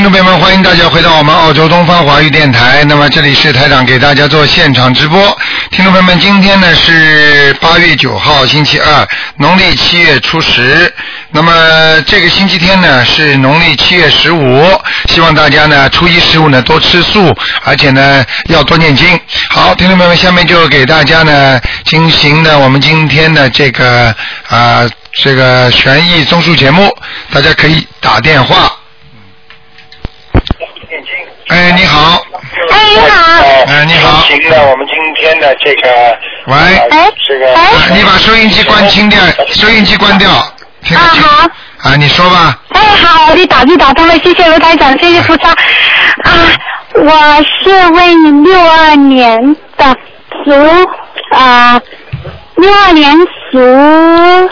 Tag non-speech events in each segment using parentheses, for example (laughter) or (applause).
听众朋友们，欢迎大家回到我们澳洲东方华语电台。那么这里是台长给大家做现场直播。听众朋友们，今天呢是八月九号，星期二，农历七月初十。那么这个星期天呢是农历七月十五，希望大家呢初一十五呢多吃素，而且呢要多念经。好，听众朋友们，下面就给大家呢进行的我们今天的这个啊、这个悬疑综述节目，大家可以打电话。哎，你好，哎，你好，哎，你好，行的，我们今天的这个喂，哎，这个你把收音机关清掉，收音机关掉，听。啊好。啊，你说吧。哎，好，你打就打通了，谢谢卢台长，谢谢菩萨。啊，我是问六二年的属啊，六二年属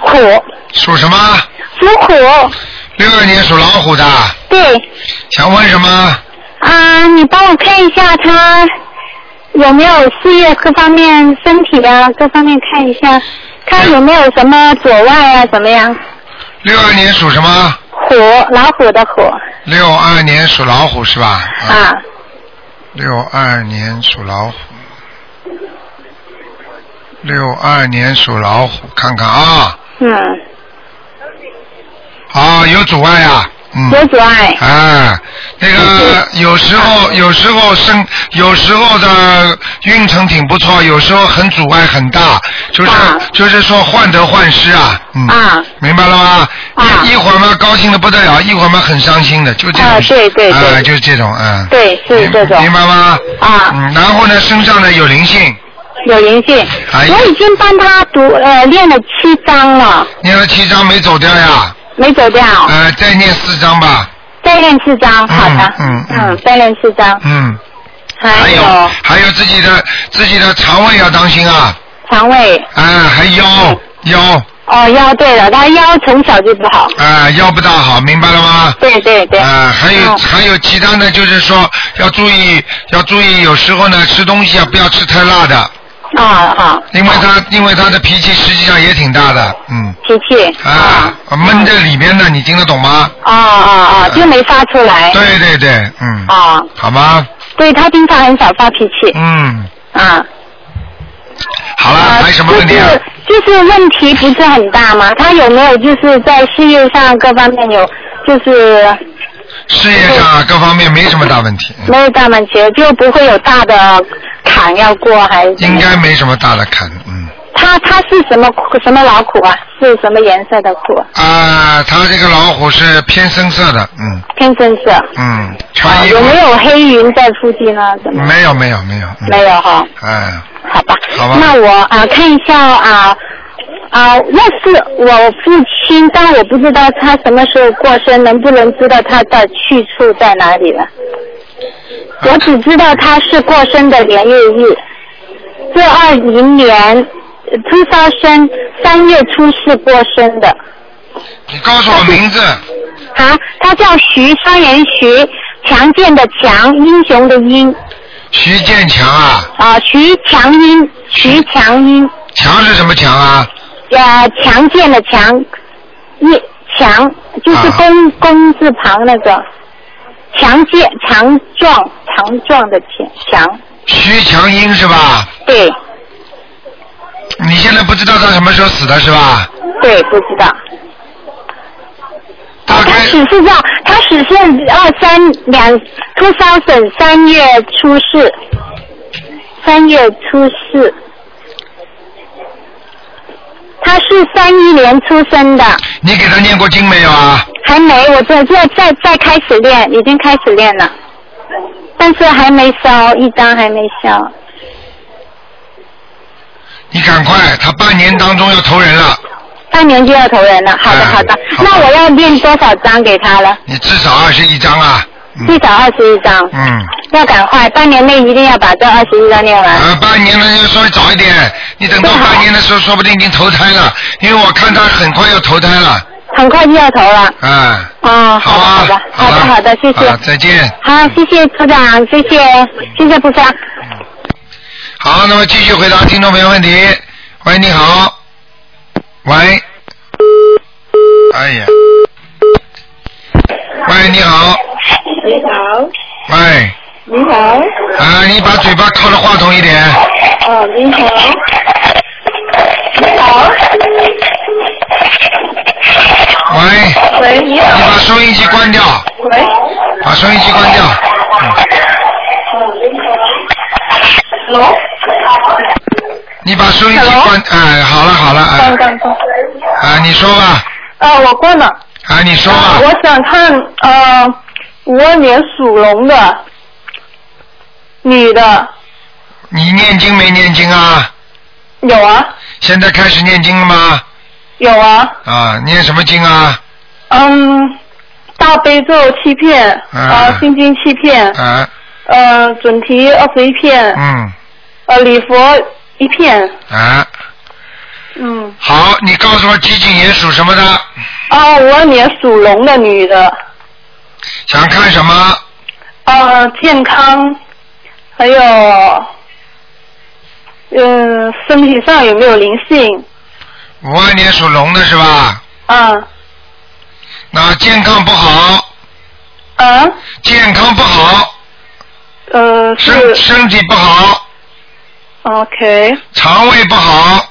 虎，属什么？属虎，六二年属老虎的，对。想问什么？啊，你帮我看一下他有没有事业各方面、身体啊各方面看一下，看有没有什么阻碍啊怎么样？六二年属什么？虎，老虎的虎六二年属老虎是吧？啊。六二年属老虎。六二年属老虎，看看啊，嗯，啊，有阻碍啊，嗯。有阻碍。啊，那个有时候有时候生有时候的运程挺不错，有时候很阻碍很大，就是、啊。就是说患得患失啊，嗯，啊。明白了吗？啊。一一会儿嘛高兴的不得了，一会儿嘛很伤心的，就这种，啊对对对。啊就是这种，嗯，对，是明这种。明白吗？啊，嗯，然后呢，身上呢有灵性，有灵性。哎我已经帮他读呃练了七章了，念了七章没走掉呀，没走掉，呃，再念四张吧，再练四张，好的，嗯嗯。再练四张。嗯，还还有还有自己的自己的肠胃要当心啊。肠胃，啊，还腰腰。哦腰对了，他腰从小就不好，啊腰不大好，明白了吗？对对对。啊，还有、嗯。还有其他的，就是说要注意要注意，有时候呢吃东西啊不要吃太辣的，啊啊，因为他因为他的脾气实际上也挺大的，嗯脾气啊闷在里边的，你听得懂吗？啊啊啊，就没发出来。对对对，嗯，啊，好吗？对他经常很少发脾气。嗯，啊。好了，呃还有什么问题啊？就是就是问题不是很大吗？他有没有就是在事业上各方面有就是事业上啊各方面没什么大问题，嗯没有大问题，就不会有大的坎要过，还是应该没什么大的坎，嗯。他他是什么什么老虎啊？是什么颜色的虎？啊，他这个老虎是偏深色的，嗯偏深色。嗯，有没有黑云在附近呢？没有没有没有，嗯没有哈。哎，好吧。好吧那我啊、看一下啊啊，那是我父亲，但我不知道他什么时候过生，能不能知道他的去处在哪里了？我只知道他是过生的年月日，是二零年出发生三月初四过生的。你告诉我名字，啊，他叫徐双人徐，强健的强，英雄的英，徐建强啊，啊，徐强英，徐强英。强是什么强啊？呃，强健的强，一强就是啊弓弓字旁那个，强健强壮强壮的强强，徐强英是吧？对你现在不知道他什么时候死的是吧？对，不知道。他大概只是叫他只是二三两 two thousand 三月初四，三月初四，他是三一年出生的，你给他念过经没有啊？还没，我这这再再开始练，已经开始练了，但是还没烧，一张还没烧。你赶快，他半年当中要投人了，半年就要投人了，好的哎好的，那我要念多少张给他了？你至少二十一张啊。嗯至少二十一张，嗯，要赶快，半年内一定要把这二十一张练完。呃，半年呢要稍微早一点，你等到半年的时候，说不定已经投胎了，因为我看他很快要投胎了，很快就要投了。啊，哦，好啊好的，好的，好的，谢谢啊。再见。好，谢谢科长，谢谢，谢谢菩萨。好，那么继续回答听众朋友问题。喂，你好。喂。哎呀，喂，你好。你好。喂。你好。啊，你把嘴巴靠着话筒一点。哦，你好。你好。喂。喂，你好。你把收音机关掉。喂。把收音机关掉。Hello。你把收音机关，哎，好了好了，哎刚，刚刚。啊，你说吧，啊，我关了。啊，你说吧，我想看呃，五二年属龙的女的，你念经没念经啊？有啊，现在开始念经了吗？有啊，啊，念什么经啊？嗯，大悲咒七片，嗯啊，心经七片，啊，呃，准提二十一片，嗯，呃，礼佛一片，啊，嗯，好，你告诉我几几年属什么的？啊，五二年属龙的女的，想看什么？呃，健康，还有，嗯、身体上有没有灵性？五二年属龙的是吧？啊。那健康不好，啊，健康不好，呃，身是。身体不好，OK，肠胃不好？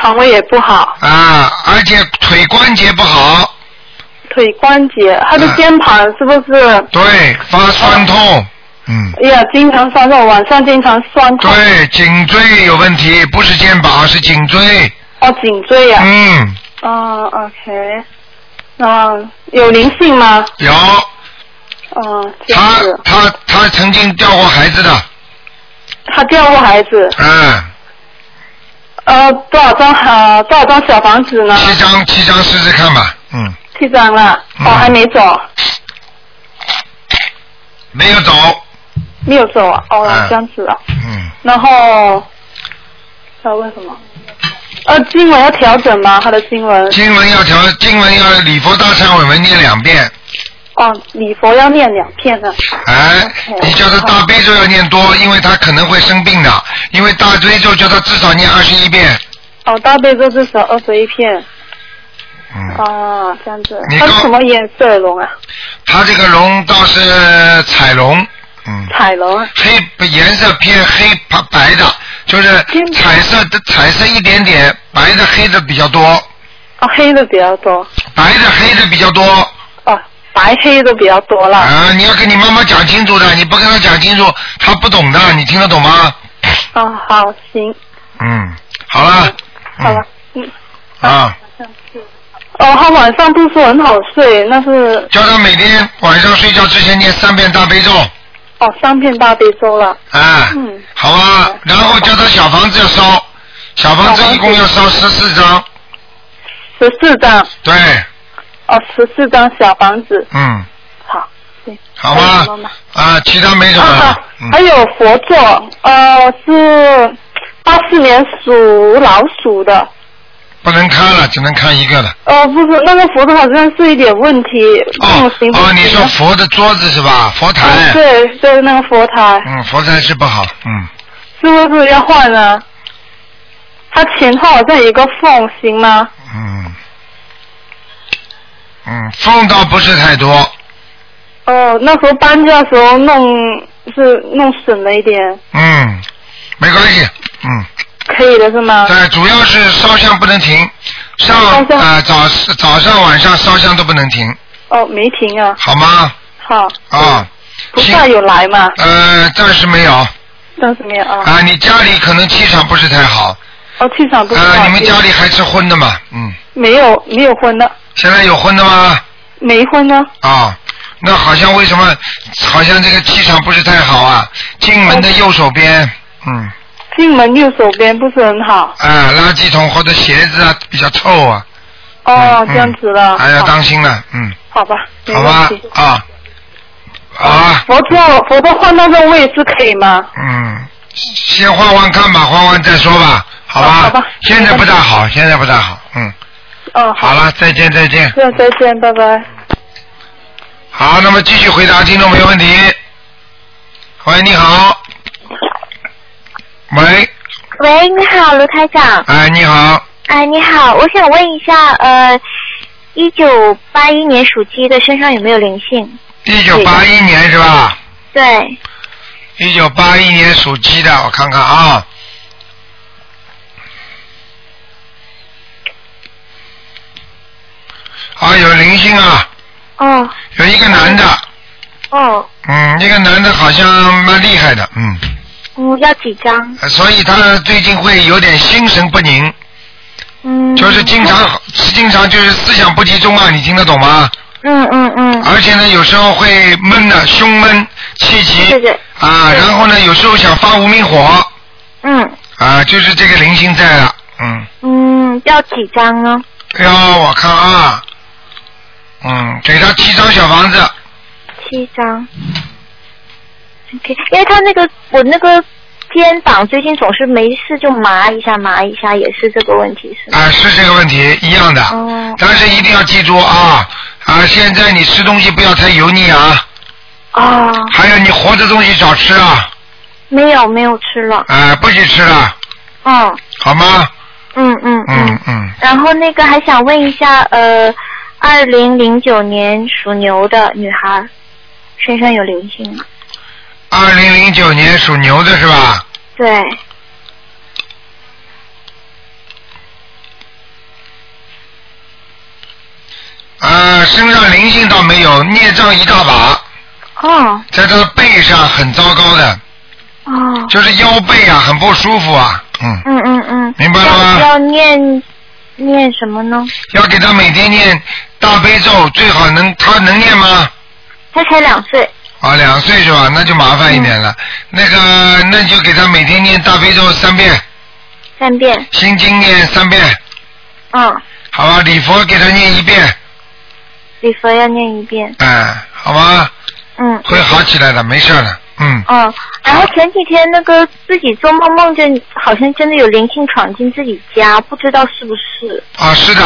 肠胃也不好，啊，而且腿关节不好，腿关节，他的啊肩膀是不是？对，发酸痛，嗯，哎呀，经常酸痛，晚上经常酸痛。对，颈椎有问题，不是肩膀，是颈椎，哦，颈椎呀、嗯，哦，OK，嗯，有灵性吗？有，哦，他，他他曾经掉过孩子的，他掉过孩子，嗯，呃，多少张呃多少张小房子呢？七张七张试试看吧，嗯，七张了，嗯。哦，还没走，没有走，没有走啊，哦，嗯。这样子啊，嗯，然后，他问什么？呃，经文要调整吗？他的经文？经文要调，经文要礼佛大忏悔文念两遍，哦，礼佛要念两片呢。哎你叫他大悲咒要念多，因为他可能会生病的，因为大悲咒叫他至少念二十一遍，哦，大悲咒至少二十一片。嗯，啊，这样子。它是什么颜色的龙啊？它这个龙倒是彩龙，嗯，彩龙啊。黑颜色偏黑白白的，就是彩色的彩色一点点，白的黑的比较多，哦，黑的比较多。白的黑的比较多。哦，白黑的比较多了。啊，你要跟你妈妈讲清楚的，你不跟她讲清楚，她不懂的，你听得懂吗？哦，好，行，嗯，好了。好了，嗯。嗯。啊，哦，他晚上不是很好睡，那是叫他每天晚上睡觉之前念三遍大悲咒，哦三遍大悲咒了。啊，嗯。好啊，然后叫他小房子要烧，小房子一共要烧十四张，十四张，对，哦，十四张小房子，嗯，好，对。好吧。啊，其他没什么还，有佛座，呃，是八四年属老鼠的，不能看了，只能看一个了。哦，不是那个佛头好像是一点问题，这哦行哦，你说佛的桌子是吧？佛台。嗯对对，那个佛台嗯，佛台是不好，嗯，是不是要换呢？它前后好像有一个缝，行吗？嗯，嗯，缝倒不是太多，哦，那时候搬家的时候弄是弄损了一点，嗯，没关系，嗯，可以的是吗？对，主要是烧香不能停，上烧香啊、早早上晚上烧香都不能停，哦，没停啊，好吗？好。啊，菩萨有来吗？呃，暂时没有暂时没有啊。啊，你家里可能气场不是太好哦，气场不好你们家里还吃荤的吗？嗯，没有没有荤的，现在有荤的吗？没荤呢？啊，那好像为什么好像这个气场不是太好啊？进门的右手边，嗯，进门右手边不是很好。啊，垃圾桶或者鞋子啊比较臭啊。哦，嗯这样子了。还要当心了，嗯，好吧，好吧。，啊，啊，佛座佛座换那个位置可以吗？嗯，先换换看吧，换换再说吧，好吧？哦好吧现在不大好，现在不大好，嗯，哦，好了，再见再见。再见，拜拜。好，那么继续回答听众朋友问题。喂，你好。喂，喂，你好，卢台长。哎，你好，哎，你好，我想问一下，呃，一九八一年属鸡的身上有没有灵性？一九八一年是吧？对，一九八一年属鸡的，我看看啊。啊，有灵性啊，哦有一个男的，哦，嗯，一个男的好像蛮厉害的，嗯，嗯，要几张？所以他最近会有点心神不宁，嗯，就是经常经常就是思想不集中啊，你听得懂吗？嗯嗯嗯，而且呢，有时候会闷的，胸闷、气急，对对啊，然后呢，有时候想发无名火，嗯啊，就是这个灵性在了，嗯，嗯，要几张呢？要，我看啊，嗯，给他七张小房子，七张。OK，因为他那个我那个肩膀最近总是没事就麻一下麻一下，也是这个问题是吗？啊，是这个问题一样的，哦但是一定要记住啊啊，现在你吃东西不要太油腻啊，哦，还有你活的东西少吃啊，没有没有吃了。啊，不许吃了，嗯好吗？嗯嗯嗯嗯，然后那个还想问一下，呃，二零零九年属牛的女孩身上有灵性吗？二零零九年属牛的是吧？对，啊，身上灵性倒没有，孽障一大把，哦。在他的背上很糟糕的，哦，就是腰背啊，很不舒服啊，嗯，嗯嗯嗯，明白了吗？要要念念什么呢？要给他每天念大悲咒，最好能他能念吗？他才两岁。啊，两岁是吧？那就麻烦一点了。那个，那就给他每天念大悲咒三遍，三遍，心经念三遍，嗯，好吧？礼佛给他念一遍，礼佛要念一遍，哎，好吧？嗯，会好起来的，没事的，嗯。嗯，然后前几天那个自己做梦梦见好像真的有灵性闯进自己家，不知道是不是？啊，是的，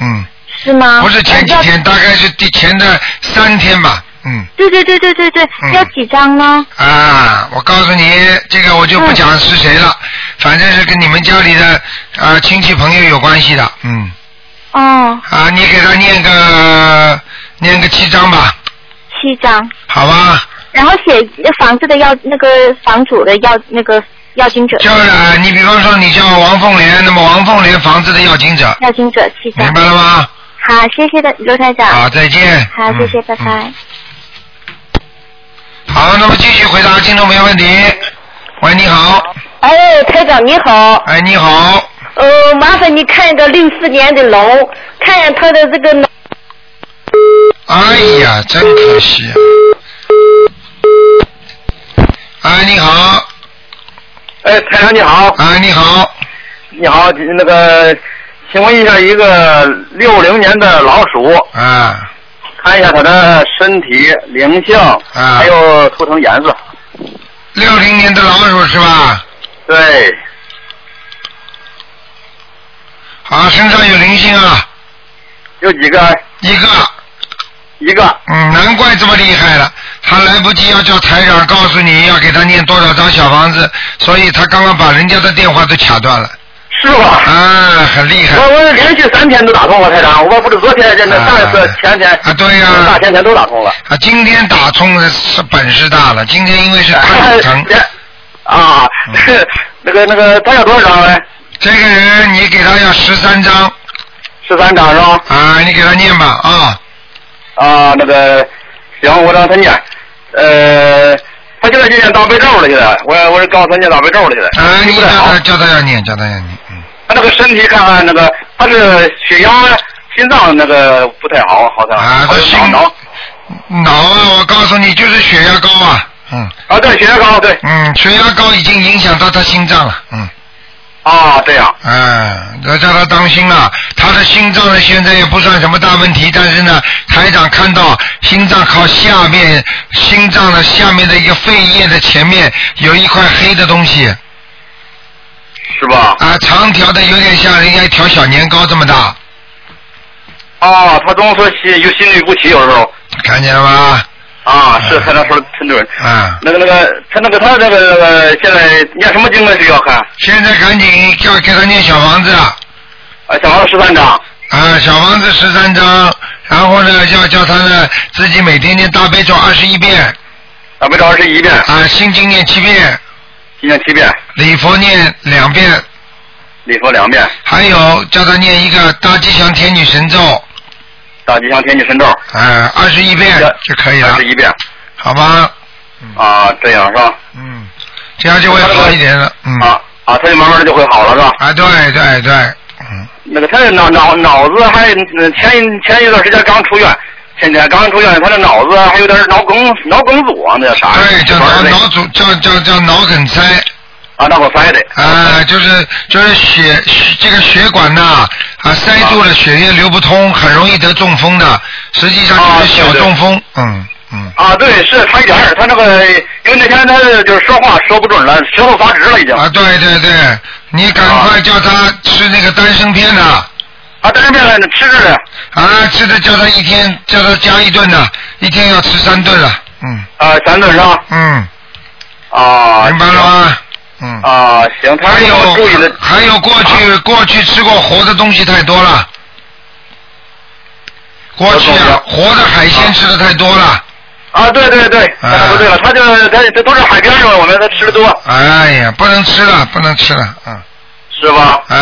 嗯，是吗？不是前几天，大概是第前的三天吧，嗯。对对对对对对，嗯要几张呢？啊，我告诉你，这个我就不讲是谁了，反正是跟你们家里的呃亲戚朋友有关系的，嗯，哦，啊，你给他念个念个七张吧，七张。好吧？然后写房子的要那个房主的要那个要经者，叫呃，你比方说你叫王凤莲，那么王凤莲房子的要经者，要经者七张明。白了吗？好，谢谢的刘台长。好，再见。好，谢谢，嗯拜拜。好，那么继续回答听众朋友问题。喂，你好，哎，台长你好，哎，你好，呃，麻烦你看一个六四年的龙，看看他的这个脑哎呀，真可惜啊。哎，你好，哎，台长你好，哎，你好，你好，那个，请问一下，一个六零年的老鼠，啊，看一下他的身体、灵性，啊还有图腾颜色。六零年的老鼠是吧？对，好，身上有灵性啊，有几个？一个，一个。嗯，难怪这么厉害了，他来不及要叫台长告诉你要给他念多少张小房子，所以他刚刚把人家的电话都卡断了，是吧？啊，很厉害我，我连续三天都打通了，台长，我不是昨天，那啊上一次、前天，啊对呀大前天都打通了。啊，今天打通的是本事大了，今天因为是看疼，啊啊，那个那个，他要多少张呢？这个人你给他要十三张十三张是吧？啊，你给他念吧啊，啊，那个行，我让他念。呃，他现在就念大悲咒了，现在我我是告诉他念大悲咒了，现在。啊，你不太好叫他叫他要念，叫他要念，嗯，他那个身体看看那个，他是血压、心脏那个不太好，好像。啊，他心脑脑啊，我告诉你，就是血压高啊，嗯啊，对，血压高，对。嗯，血压高已经影响到他心脏了，嗯。啊，这样。嗯，要叫他当心了。他的心脏呢，现在也不算什么大问题，但是呢，台长看到心脏靠下面，心脏的下面的一个肺叶的前面有一块黑的东西，是吧？啊，长条的，有点像人家一条小年糕这么大，啊，他总说心有心律不齐，有时候。看见了吗？啊，是嗯他那说的很准。啊，那个那个，他那个他那个那个现在念什么经呢？是要看现在赶紧叫给他念小房子，啊，小房子十三张。啊，小房子十三张，然后呢，要叫他呢自己每天念大悲咒二十一遍，大悲咒二十一遍，啊，心经念七遍，今年七遍，礼佛念两遍，礼佛两遍，还有叫他念一个大吉祥天女神咒，大吉祥天女神咒。啊，二十一遍就可以了。二十，一遍。好吧？啊，这样是吧？嗯，这样就会好一点了，嗯，啊啊，他就慢慢的就会好了是吧？啊，对对对，嗯，那个他的脑脑脑子还嗯前一前一段时间刚出院，前天刚出院，他的脑子还有点脑梗脑梗阻啊，那叫啥？对，叫脑脑阻，叫叫叫脑梗塞。啊，脑梗塞的。啊，就是就是血血这个血管呐啊塞住了，血液流不通，很容易得中风的。实际上就是小中风，嗯嗯。啊，对，是他一点儿，他那个，因为那天他就是说话说不准了，舌头发直了已经。啊，对对对，你赶快叫他吃那个丹参片呐。啊，丹参片了，吃着呢。啊，吃的叫他一天叫他加一顿呢，一天要吃三顿了，嗯啊，三顿是吧？嗯，啊。明白了吗？嗯。啊，行，他还要注意的有。还有过去过去吃过活的东西太多了，过去啊活的海鲜吃的太多了。啊，对对对，他说对了，他就他这都是海边上，我们他吃的多，哎呀，不能吃了，不能吃了，嗯，是吧？哎，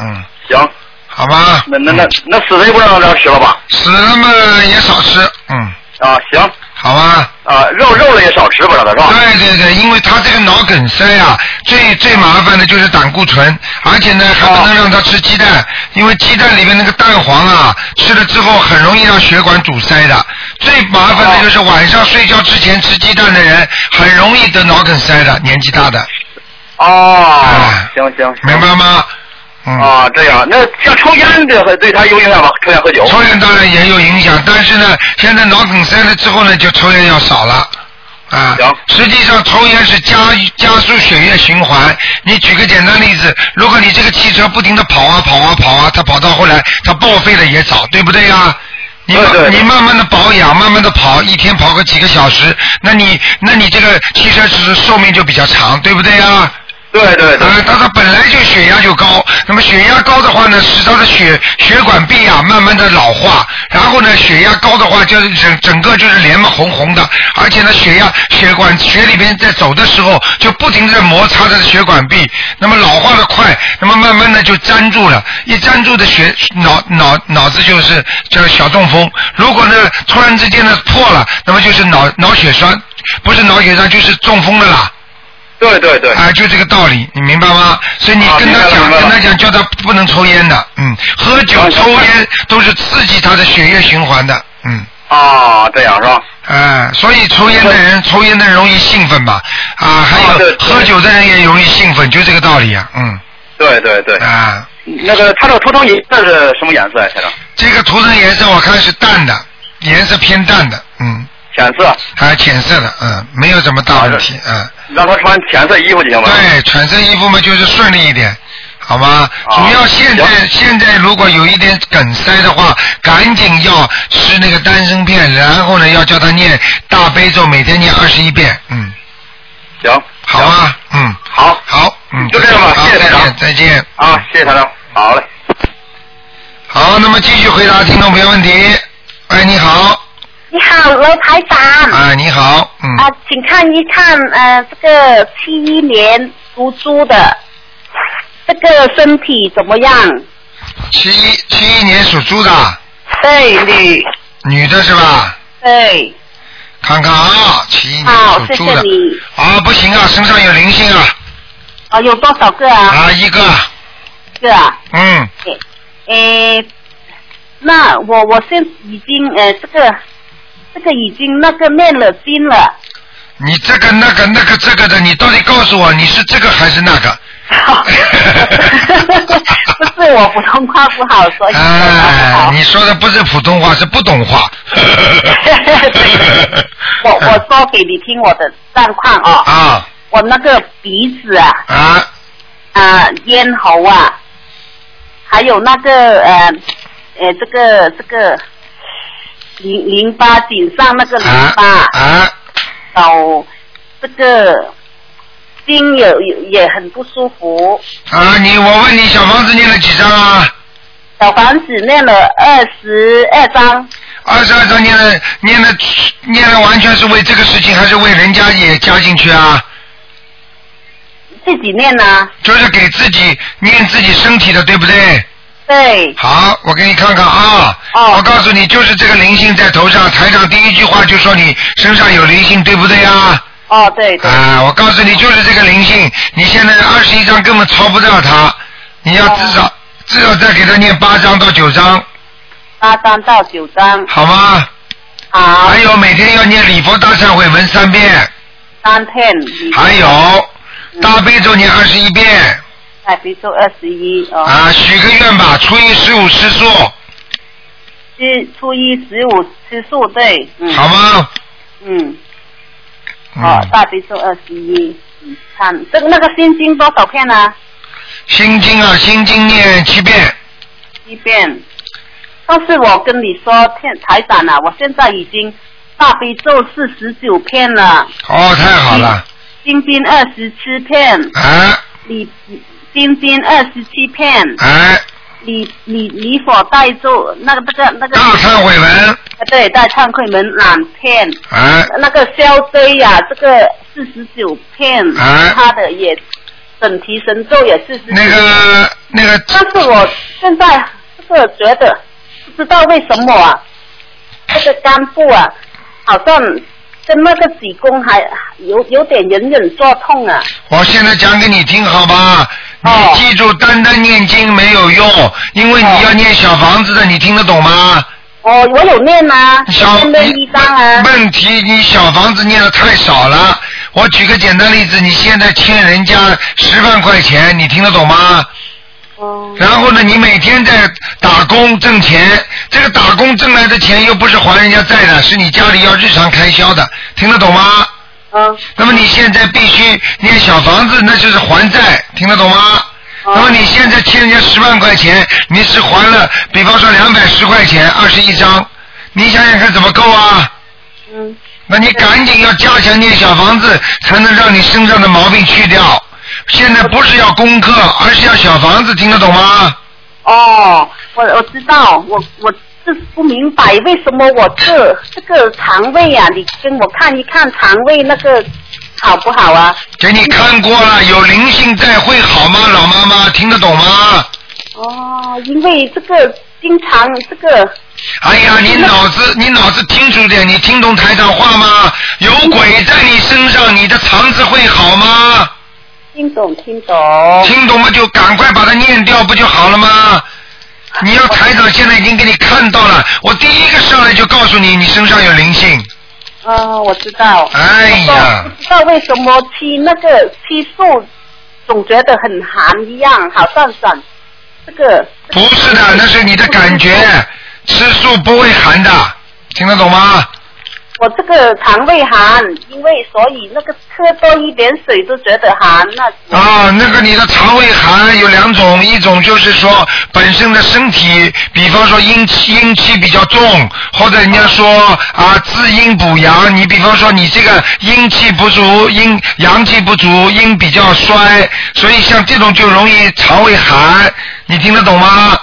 嗯，行，好吧。那那那那死的就不让让吃了吧？死了嘛也少吃，嗯，啊，行，好吧。啊，肉肉了也少吃不，让他是吧？对对对，因为他这个脑梗塞啊，最最麻烦的就是胆固醇，而且呢还不能让他吃鸡蛋，因为鸡蛋里面那个蛋黄啊，吃了之后很容易让血管堵塞的。最麻烦的就是晚上睡觉之前吃鸡蛋的人，很容易得脑梗塞的，年纪大的，哦，行行，明白吗？嗯。啊，这样，那像抽烟这对他有影响吗？抽烟喝酒？抽烟当然也有影响，但是呢，现在脑梗塞了之后呢，就抽烟要少了。啊，实际上抽烟是加加速血液循环。你举个简单例子，如果你这个汽车不停的跑啊跑啊跑啊，它跑到后来它报废了也早，对不对呀？你慢你慢慢的保养，慢慢的跑，一天跑个几个小时，那你那你这个汽车是寿命就比较长，对不对呀？对对对。啊，它它本来就血压就高，那么血压高的话呢，使他的血血管壁啊慢慢的老化，然后呢血压高的话，就是整整个就是脸嘛红红的，而且呢血压血管血里边在走的时候就不停地在摩擦着血管壁，那么老化的快，那么慢慢的就粘住了，一粘住的血脑脑脑子就是叫小中风，如果呢突然之间呢破了，那么就是脑脑血栓，不是脑血栓就是中风的啦。对对对。啊，就这个道理，你明白吗？所以你跟他讲，跟他讲，叫他不能抽烟的，嗯，喝酒、抽烟都是刺激他的血液循环的，嗯。啊，这样是吧？哎，所以抽烟的人，抽烟的人容易兴奋吧？啊，还有喝酒的人也容易兴奋，就这个道理啊，嗯。对对对。啊。那个他这个图腾颜色是什么颜色啊，先生？这个图腾颜色我看是淡的，颜色偏淡的，嗯。浅色。啊，浅色的，嗯，没有什么大问题，嗯。让他穿浅色衣服就行了。对，浅色衣服嘛，就是顺利一点，好吗？主要现在现在如果有一点梗塞的话，赶紧要吃那个丹参片，然后呢要叫他念大悲咒，每天念二十一遍，嗯。行。好吧，嗯。好。好，嗯。就这样吧，谢谢台长。再见。啊，谢谢台长。好嘞。好，那么继续回答听众朋友问题。哎，你好。你好，罗台长。啊，你好，嗯。啊，请看一看，呃，这个七一年属猪的，这个身体怎么样？七一七一年属猪的。对，女。女的是吧？对。看看啊，七一年属猪的。谢你。啊，不行啊，身上有灵性啊。啊，有多少个啊？啊，一个。一个啊。嗯。诶，那我我现已经呃这个这个已经那个念了经了。你这个那个那个这个的，你到底告诉我你是这个还是那个？(laughs) 不是我普通话不好，所以哎，你说的不是普通话，是不懂话。(laughs) 我我说给你听我的状况哦。啊。我那个鼻子啊。啊。啊，咽喉啊，还有那个呃呃这个这个淋淋巴顶上那个淋巴。啊。哦，这个心有有也很不舒服。啊，你我问你，小房子念了几张啊？小房子念了二十二章，二十二章念了念了念了，完全是为这个事情，还是为人家也加进去啊？自己念呢、就是给自己念自己身体的，对不对？对，好，我给你看看啊。哦。我告诉你，就是这个灵性在头上，台长第一句话就说你身上有灵性，对不对呀？哦对对，啊，我告诉你，就是这个灵性，你现在二十一章根本超不掉它，你要至少、至少再给他念八章到九章，八章到九章，好吗？好。还，有每天要念礼佛大忏悔文三遍，三遍，还有大悲咒念二十一遍大悲咒二十一哦，啊，许个愿吧，初一十五吃素，是初一十五吃素对，嗯，好吗？嗯，嗯。哦，大悲咒二十一，嗯，看这个那个心经多少片呢？心经啊，心经念七遍，七遍。但是我跟你说，天台长啊，我现在已经大悲咒四十九片了，哦，太好了，心经二十七片，啊。礼心经二十七片，哎，礼礼礼佛大咒那个那个那个。大忏悔文，啊对，大忏悔文两片，哎。那个消灾呀、这个四十九片，哎。他的也整提神咒也四十那个那个但是我现在这个觉得不知道为什么啊，这个肝部啊，好像跟那个子宫还有有点隐隐作痛啊。我现在讲给你听好吧，你哦记住，单单念经没有用，因为你要念小房子的，你听得懂吗？哦，我有念吗，小念了一张啊。问题你小房子念的太少了。我举个简单例子，你现在欠人家十万块钱，你听得懂吗？哦然后呢，你每天在打工挣钱，这个打工挣来的钱又不是还人家债的，是你家里要日常开销的，听得懂吗？嗯那么你现在必须念小房子，那就是还债，听得懂吗？哦那么你现在欠人家十万块钱，你是还了，比方说两百十块钱，二十一张，你想想看怎么够啊？嗯那你赶紧要加强念小房子，才能让你身上的毛病去掉。现在不是要功课，而是要小房子，听得懂吗？哦，我我知道，我我就是不明白为什么我这这个肠胃啊，你跟我看一看肠胃那个好不好啊？给你看过了，有灵性在会好吗？老妈妈听得懂吗？哦，因为这个经常这个哎呀，你脑子你脑子清楚点，你听懂台长话吗？有鬼在你身上，你的肠子会好吗？听懂听懂。听懂吗？就赶快把它念掉，不就好了吗？你要台长现在已经给你看到了，我第一个上来就告诉你，你身上有灵性。嗯，我知道。哎呀不知道为什么吃那个吃素，总觉得很寒一样，好像长这个。不是的，那是你的感觉，吃素不会寒的，听得懂吗？我这个肠胃寒，因为所以那个喝多一点水都觉得寒，那啊，那个你的肠胃寒有两种，一种就是说本身的身体，比方说阴气阴气比较重，或者人家说啊滋阴补阳，你比方说你这个阴气不足，阴阳气不足，阴比较衰，所以像这种就容易肠胃寒，你听得懂吗？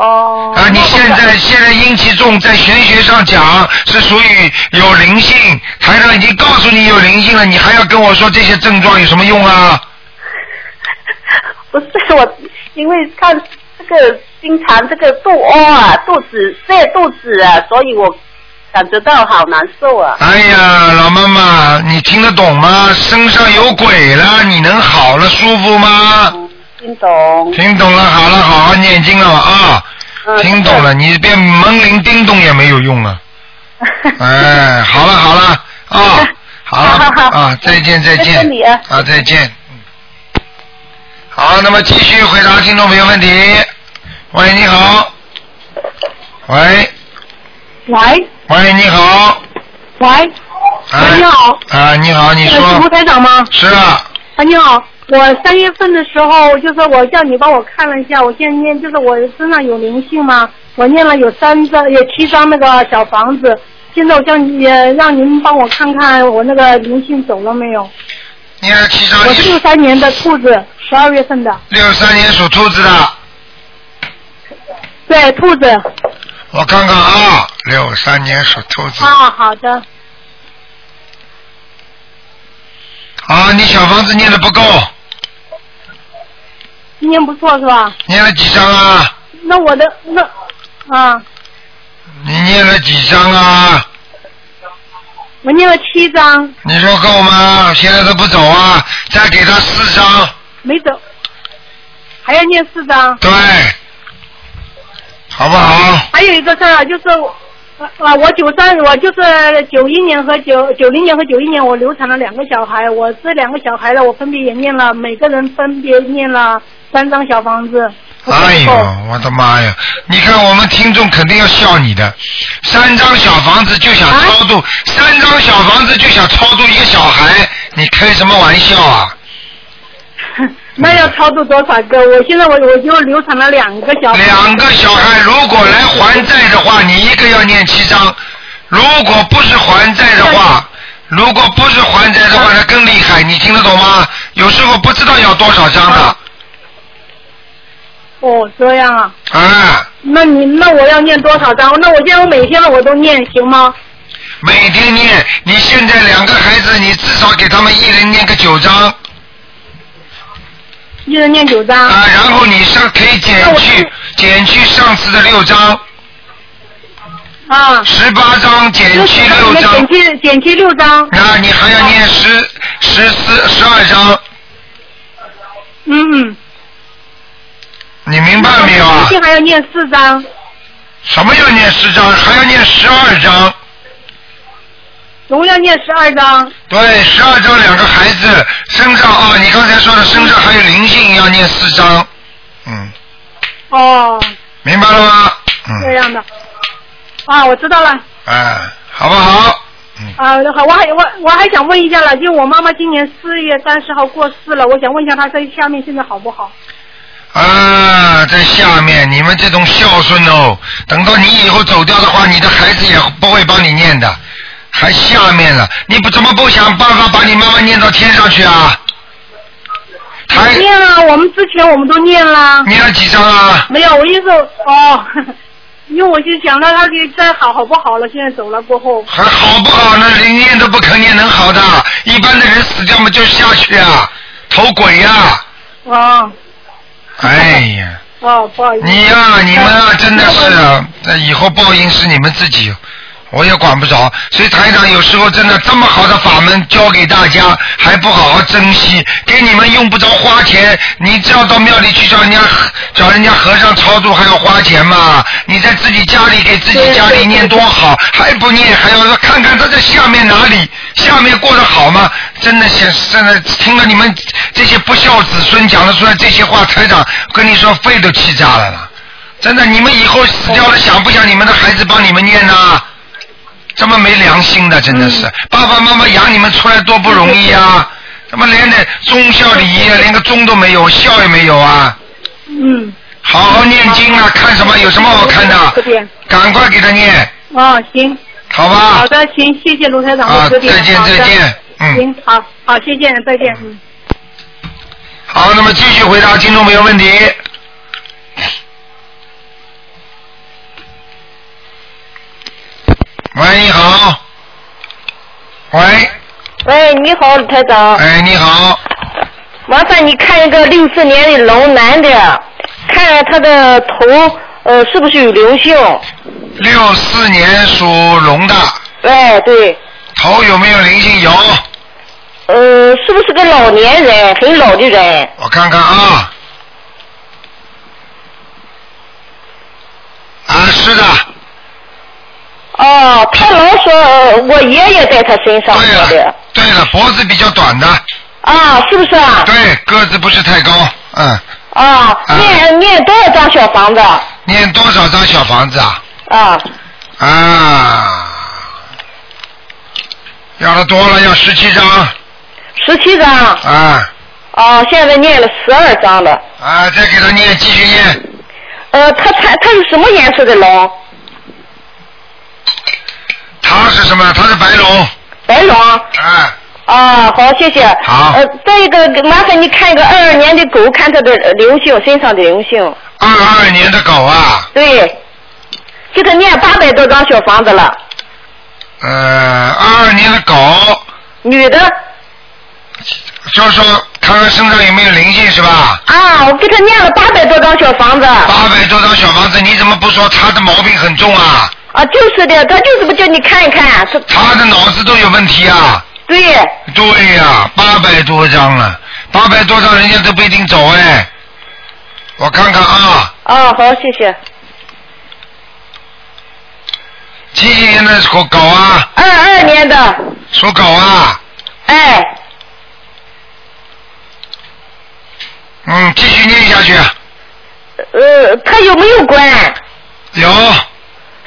哦。啊，你现在现在阴气重，在玄学上讲是属于有灵性，台上已经告诉你有灵性了，你还要跟我说这些症状有什么用啊？(laughs) 不是我，因为看这个经常这个肚屙啊，肚子泻肚子啊，所以我感觉到好难受啊。哎呀，老妈妈，你听得懂吗？身上有鬼了，你能好了舒服吗？嗯，听懂。听懂了，好了，好好念经了啊！嗯听懂了，你变门铃叮咚也没有用了！(laughs) 哎，好了好了啊，好了好好好啊，再见再见你啊啊再见。嗯好，那么继续回答听众朋友问题。喂，你好。喂喂喂，你好。喂，哎你好啊，你好，你是卢说。台长吗？是啊，啊，你好，我三月份的时候，就是我叫你帮我看了一下，我现在念就是我身上有灵性吗？我念了有三张，有七张那个小房子。现在我叫你也让您帮我看看我那个灵性走了没有？念了七张我是六三年的兔子，十二月份的。六三年属兔子的，对，兔子。我看看啊，六三年属兔子。啊，好的。啊，你小房子念的不够，今年不错是吧？念了几张啊？那我的那啊，你念了几张啊？我念了七张，你说够吗？现在都不走啊，再给他四张。没走，还要念四张。对，好不好？还有一个事儿啊，就是我九三，我就是九一年和九九零年和九一年，我流产了两个小孩，我这两个小孩呢，我分别也念了，每个人分别念了三张小房子。哎呦，我的妈呀！你看我们听众肯定要笑你的，三张小房子就想超度，三张小房子就想超度一个小孩，你开什么玩笑啊？(laughs) 那要超度多少个？我现在我我就流产了两个小孩。两个小孩如果来还债的话，你一个要念七张；如果不是还债的话，如果不是还债的话，那更厉害。你听得懂吗？有时候不知道要多少张的。哦，这样啊。啊。那你那我要念多少张？那我现在我每天我都念行吗？每天念，你现在两个孩子，你至少给他们一人念个九张。一人念九张。啊，然后你上可以减去减去上次的六张。啊。十八张减去六张。减去减去六张。那你还要念十十四十二张。嗯。你明白没有啊？还要念四张。什么要念四张？还要念十二张。总要念十二张。对，十二张两个孩子身上啊，你刚才说的身上还有灵性，要念四张。嗯。哦。明白了吗？嗯。这样的。啊，我知道了。哎，好不好？啊，好，我还我我还想问一下了，就我妈妈今年四月三十号过世了，我想问一下她在下面现在好不好？啊，在下面，你们这种孝顺哦，等到你以后走掉的话，你的孩子也不会帮你念的，还下面了，你不怎么不想办法把你妈妈念到天上去啊？念了，我们之前我们都念了。念了几张啊？没有，我意思哦，(laughs) 因为我就想到他给再好好不好了，现在走了过后。还好不好呢？连念都不肯念，能好的？一般的人死掉嘛就下去啊，投鬼呀、哦。哎呀，(laughs) 哦，不好意思。你呀、你们啊，真的是啊，这以后报应是你们自己，我也管不着。所以台长有时候真的这么好的法门教给大家，还不好好珍惜，给你们用不着花钱。你只要到庙里去找人家找人家和尚超度，还要花钱嘛？你在自己家里给自己家里念多好，还不念，还要看看他在下面哪里，下面过得好吗？真的想，真的听了你们这些不孝子孙讲得出来这些话，台长跟你说肺都气炸了啦！真的，你们以后死掉了，想不想你们的孩子帮你们念呐？这么没良心的，真的是，爸爸妈妈养你们出来多不容易啊！(laughs) 怎么连点忠孝礼仪啊，连个忠都没有，孝也没有啊？嗯。好好念经啊！看什么？有什么好看的？赶快给他念，哦，行。好吧？好的，行，谢谢卢台长啊的指点。再见再见嗯行，好，好，谢谢，再见，嗯。好，那么继续回答听众朋友问题。喂，你好。喂，喂，你好，李台长。哎，你好。麻烦你看一个六四年的龙男的，看看他的头呃是不是有灵性？六四年属龙的，哎，对，头有没有灵性？有，呃，是不是个老年人，很老的人？我看看啊。啊，是的，哦，他老说呃我爷爷在他身上对了。对了，脖子比较短的，啊，是不是啊？对，个子不是太高，嗯，啊，念念多少张小房子？念多少张小房子啊？啊，啊，要的多了，要十七张，十七张。啊哦，现在念了十二张了。啊，再给他念，继续念，呃，他他他是什么颜色的龙？他是什么？他是白龙，白龙。啊，啊，好，谢谢。好呃，再一个，麻烦你看一个二二年的狗，看它的呃灵性身上的灵性。二二年的狗啊，对，给他念八百多张小房子了，呃，二二年的狗，女的就是说看看身上有没有灵性是吧？啊，我给他念了八百多张小房子。八百多张小房子，你怎么不说他的毛病很重啊？啊，就是的，他就是不叫你看一看，他他的脑子都有问题啊！对，对呀、八百多张了，八百多张人家都不一定走哎。我看看啊，哦，好，谢谢。几几年的狗狗啊？二二年的，属狗啊？哎，嗯，继续念下去。呃，他有没有关？有，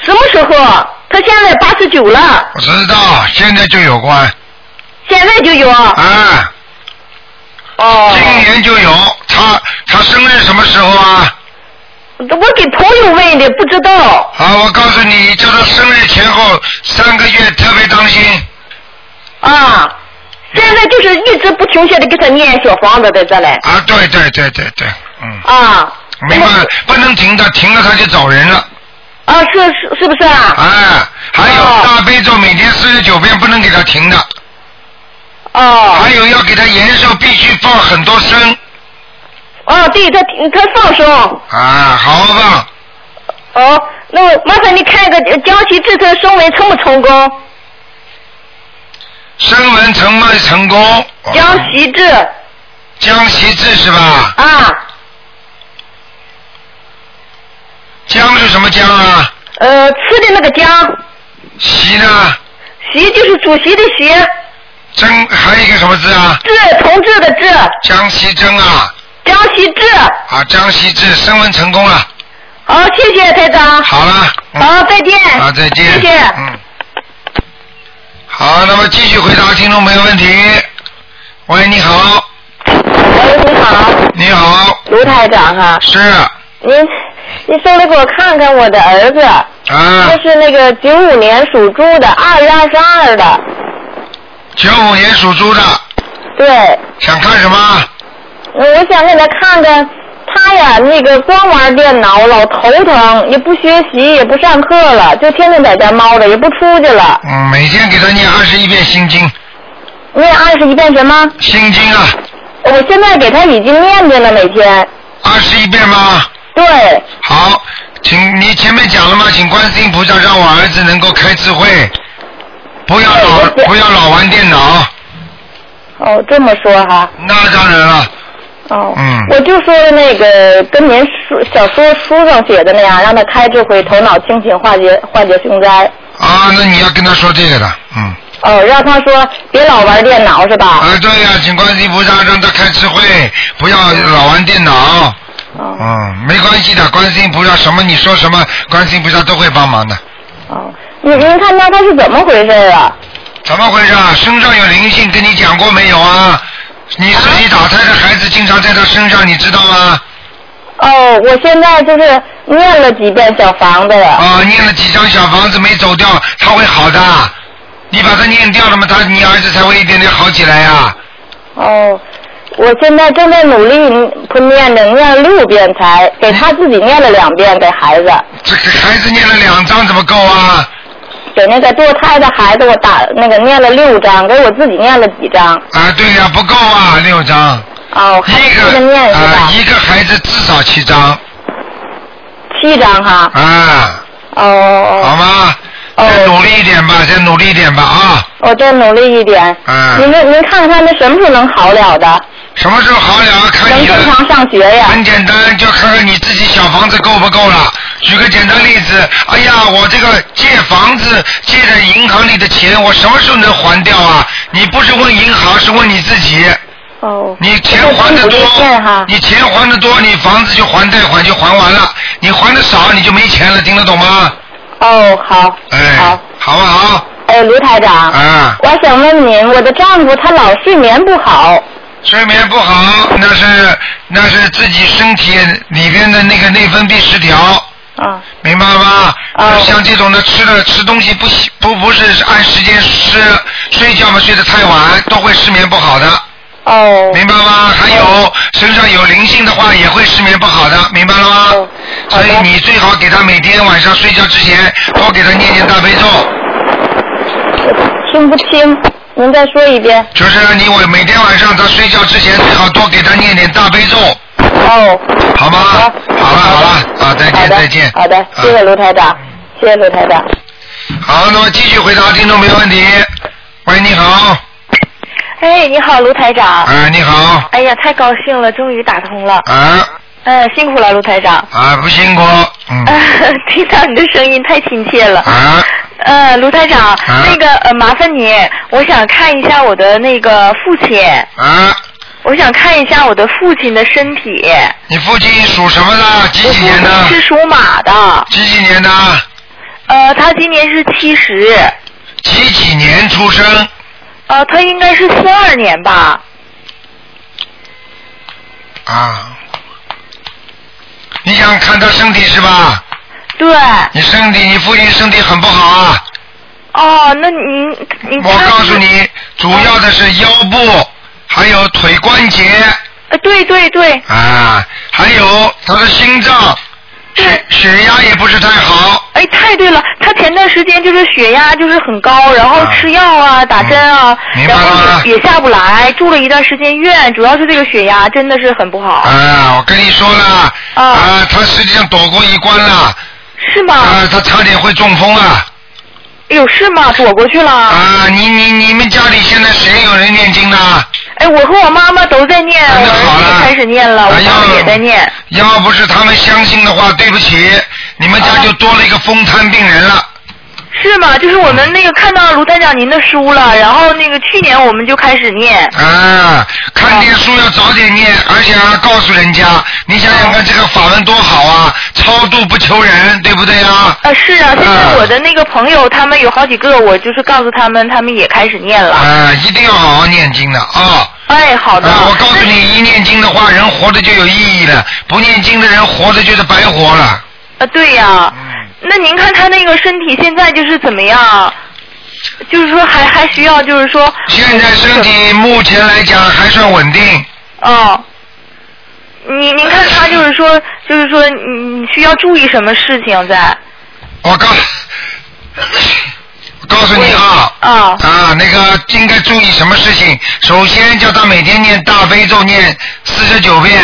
什么时候？他现在八十九了，我知道，现在就有关。现在就有。啊，哦。今年就有。他他生日什么时候啊？我给朋友问的，不知道。啊，我告诉你，叫他生日前后三个月特别当心。啊，现在就是一直不停歇的给他念小房子在这嘞。啊，对对对对对，嗯，啊明白，不能停的，停了他就走人了。啊，是是是不是啊？哎，还有哦大悲咒每天四十九遍不能给他停的。哦。还有要给他延寿，必须放很多声哦，对他他放松。啊，好好放。哦，那麻烦你看个呃江西这次升文成不成功？声纹成没成功？江西志江西志是吧？啊，江是什么江啊？呃，吃的那个江，席呢？席就是主席的席，曾还有一个什么字啊？志同志的志，江西曾啊江西志。啊，江西志升温成功了。好，谢谢台长。好了。嗯好，再见。好，再见。谢谢。嗯。好，那么继续回答听众朋友问题。喂，你好。喂，你好，你好。卢台长哈。是。您，您说来给我看看我的儿子，啊他，是那个九五年属猪的，二月二十二的，九五年属猪的，对，想看什么？我想给他看看，他呀那个光玩电脑，老头疼，也不学习，也不上课了，就天天在家猫着，也不出去了。嗯，每天给他念二十一遍心经。念二十一遍什么？心经啊，我现在给他已经念着了，每天。二十一遍吗？对。好，请你前面讲了吗？请观世音菩萨让我儿子能够开智慧，不要老不要老玩电脑。哦，这么说哈。那当然了。哦。嗯。我就说那个跟您书小说书上写的那样，让他开智慧，头脑清醒，化解化解凶灾。啊，那你要跟他说这个的，嗯。哦，让他说别老玩电脑是吧？啊，对呀、请观世音菩萨让他开智慧，不要老玩电脑。哦。嗯，没关系的，观世音菩萨什么你说什么，观世音菩萨都会帮忙的。哦。你您看他他是怎么回事啊？怎么回事啊？身上有灵性，跟你讲过没有啊？你自己打胎的孩子经常在他身上，你知道吗？哦，我现在就是念了几遍小房子了。啊，念了几张小房子没走掉，他会好的。你把它念掉了嘛，他你儿子才会一点点好起来呀、哦，我现在正在努力不念着，念了六遍才给他自己念了两遍给孩子。这给孩子念了两张怎么够啊？给那个堕胎的孩子我打那个念了六张，给我自己念了几张。啊，对呀、不够啊，六张。哦，还一接着念是吧？啊，一个孩子至少七张。七张哈。啊。哦。好吗？再努力一点吧，再努力一点吧啊！我再努力一点。嗯您看看他那什么时候能好了的？什么时候好了？看你的。能正常上学呀？很简单，就看看你自己小房子够不够了。举个简单例子，哎呀，我这个借房子借的银行里的钱，我什么时候能还掉啊？你不是问银行，是问你自己。哦。你钱还的多，你钱还的多，你房子就还贷款就还完了。你还的少，你就没钱了，听得懂吗？哦，好。哎，好，好不好？哎，卢台长。啊。我想问您，我的丈夫他老睡眠不好。睡眠不好，那是那是自己身体里边的那个内分泌失调。啊。明白了吗？像这种的吃的吃东西不喜不不是按时间吃，睡觉嘛睡得太晚，都会失眠不好的。哦。明白吗？还有身上有灵性的话，也会失眠不好的，明白了吗？哦所以你最好给他每天晚上睡觉之前多给他念念大悲咒。听不清，您再说一遍。就是你我每天晚上他睡觉之前最好多给他念点大悲咒。哦。好吗？好了好了，啊，再见再见。好的，谢谢卢台长，谢谢卢台长。好，那么继续回答听众没问题。喂，你好。哎，你好，卢台长。哎，你好。哎呀，太高兴了，终于打通了。啊嗯，辛苦了，卢台长。啊，不辛苦。嗯。(laughs) 听到你的声音太亲切了。啊。呃，卢台长，那个呃，麻烦你，我想看一下我的那个父亲。啊。我想看一下我的父亲的身体。你父亲属什么的？几几年的？是属马的。几几年的？呃，他今年是七十。几几年出生？呃，他应该是四二年吧。啊。你想看他身体是吧？对。你身体，你父亲身体很不好啊。哦，那您您我告诉你，主要的是腰部，还有腿关节。呃，对对对。啊，还有他的心脏，血血压也不是太好。哎，太对了，他前段时间就是血压就是很高，然后吃药啊、打针啊，然后也也下不来，住了一段时间院，主要是这个血压真的是很不好。啊，我跟你说了，啊，他实际上躲过一关了。是吗？啊，他差点会中风啊。哎呦，是吗？躲过去了。啊，你你你们家里现在谁有人念经的？哎，我和我妈妈都在念，我儿子也开始念了，我妈妈也在念。要不是他们相信的话，对不起，你们家就多了一个风瘫病人了。是吗？就是我们那个看到卢台长您的书了，然后那个去年我们就开始念。啊，看点书要早点念，而且还要告诉人家，你想想看这个法门多好啊，超度不求人，对不对啊？啊，是啊，现在我的那个朋友他们有好几个，我就是告诉他们，他们也开始念了。啊，一定要好好念经的啊。哎，好的。啊，我告诉你，一念经的话，人活着就有意义了；不念经的人活着就是白活了。啊，对呀。那您看他那个身体现在就是怎么样？就是说还还需要就是说。现在身体目前来讲还算稳定。哦。您您看他就是说就是说你需要注意什么事情在？我告告诉你啊。啊。啊，那个应该注意什么事情？首先叫他每天念大悲咒念四十九遍。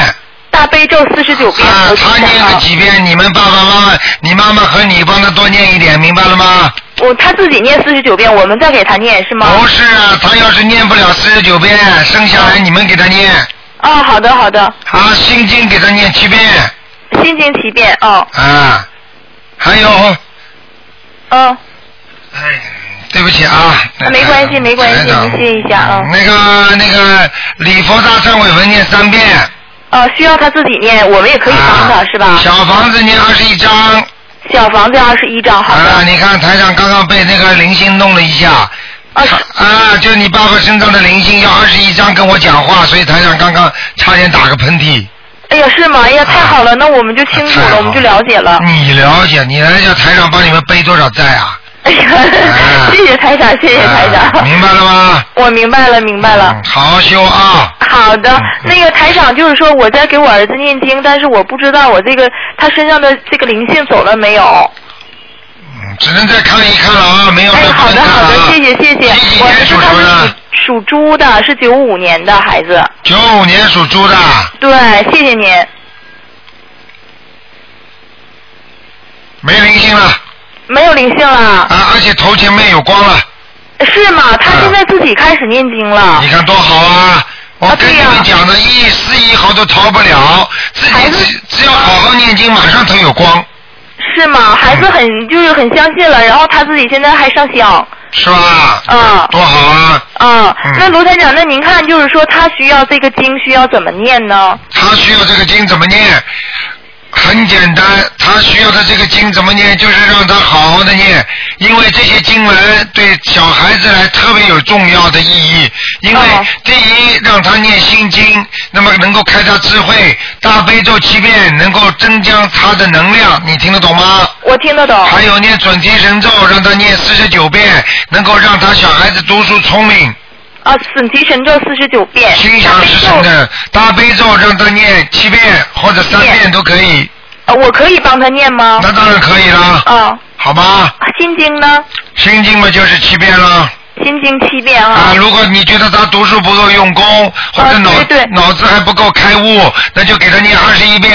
大悲咒四十九遍。啊，他念了几遍，你们爸爸妈妈、你妈妈和你帮他多念一点，明白了吗？我他自己念四十九遍，我们再给他念是吗？不是啊，他要是念不了四十九遍，剩下来你们给他念。哦，好的好的。啊，心经给他念七遍。心经七遍哦。啊，还有。嗯。哎，对不起啊。没关系没关系，您歇一下啊。那个那个礼佛大忏悔文念三遍。呃，需要他自己念，我们也可以帮他，是吧？小房子念二十一张。小房子二十一张，好的。啊，你看台长刚刚被那个灵性弄了一下。啊。啊，就你爸爸身上的灵性要二十一张跟我讲话，所以台长刚刚差点打个喷嚏。哎呀，是吗？哎呀，太好了，那我们就清楚了，我们就了解了。你了解？你来叫台长帮你们背多少债啊？哎呀，谢谢台长，谢谢台长。(laughs) 明白了吗？(laughs) 我明白了，明白了。好好修啊。好的，那个台长就是说我在给我儿子念经，但是我不知道我这个他身上的这个灵性走了没有。嗯，只能再看一看了啊，没有哎，好的好的，谢谢谢谢。几几年属什么的？属猪的，是九五年的孩子。九五年属猪的。对，谢谢您。没灵性了。没有灵性了。啊，而且头前面有光了。是吗？他现在自己开始念经了。你看多好啊！我跟你们讲的，一丝一毫都逃不了，自己只只要好好念经，马上头有光。是吗？孩子很就是很相信了，然后他自己现在还上香。是吧？嗯。多好啊！嗯，那卢台长，那您看就是说他需要这个经需要怎么念呢？他需要这个经怎么念？很简单，他需要的这个经怎么念？就是让他好好的念，因为这些经文对小孩子来特别有重要的意义。因为第一，让他念心经，那么能够开他智慧；大悲咒七遍，能够增加他的能量。你听得懂吗？我听得懂。还有念准提神咒，让他念四十九遍，能够让他小孩子读书聪明。啊，准提神咒四十九遍，心想事成的大悲咒让他念七遍或者三遍都可以。呃，我可以帮他念吗？那当然可以啦。啊。好吗。心经呢？心经嘛就是七遍了。心经七遍啊。啊，如果你觉得他读书不够用功，或者脑脑子还不够开悟，那就给他念二十一遍。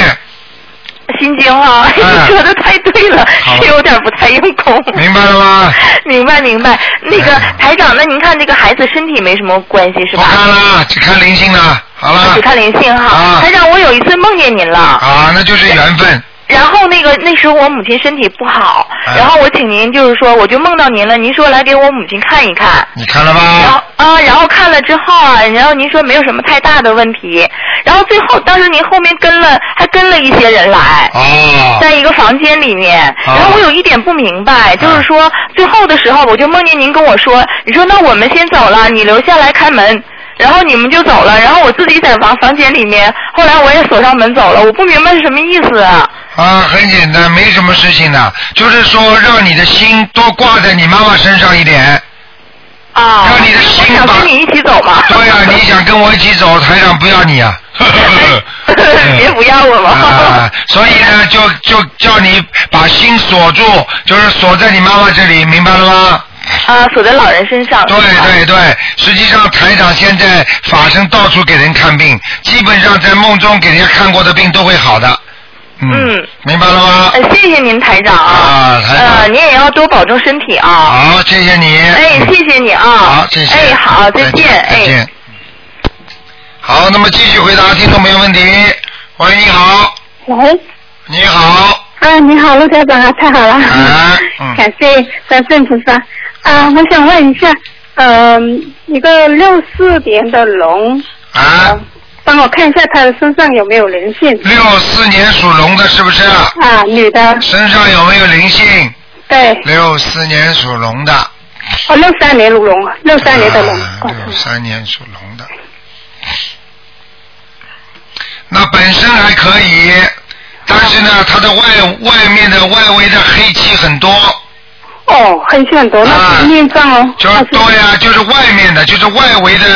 心经啊，你说的太对了，是有点不太用功。明白了吗？(laughs) 明白明白。那个台长，那您看这个孩子身体没什么关系是吧？不看了，只看灵性了。好了。只看灵性哈。台长，我有一次梦见您了。啊，那就是缘分。然后那个那时候我母亲身体不好，然后我请您就是说我就梦到您了，您说来给我母亲看一看。你看了吗？然后啊，然后看了之后啊，然后您说没有什么太大的问题，然后最后当时您后面跟了还跟了一些人来，哦，在一个房间里面，然后我有一点不明白，就是说最后的时候我就梦见您跟我说，你说那我们先走了，你留下来开门。然后你们就走了，然后我自己在房房间里面，后来我也锁上门走了，我不明白是什么意思啊。啊，很简单，没什么事情的，就是说让你的心多挂在你妈妈身上一点。啊。让你的心想跟你一起走吗？对呀，(laughs) 你想跟我一起走，台长不要你啊。(laughs) (laughs) 别不要我了。啊，所以呢，就就叫你把心锁住，就是锁在你妈妈这里，明白了吗？啊，锁在老人身上。对对对，实际上台长现在法身到处给人看病，基本上在梦中给人家看过的病都会好的。嗯，明白了吗？呃，谢谢您台长啊，台长，呃，您也要多保重身体啊。好，谢谢你。哎，谢谢你啊。好，谢谢。哎，好，再见，再见。好，那么继续回答听众朋友问题。喂，你好。喂。你好。啊，你好，陆台长啊，太好了。(laughs) 啊，感谢三圣菩萨。啊，我想问一下，嗯，一个六四年的龙，啊，帮我看一下他的身上有没有灵性。六四年属龙的是不是？啊，女的。身上有没有灵性？对。六四年属龙的。哦，六三年属龙，六三年的龙。六三年属龙的。那本身还可以，但是呢，它的外外面的外围的黑气很多。哦，黑气很多，那是孽障哦。就是对呀，就是外面的，就是外围的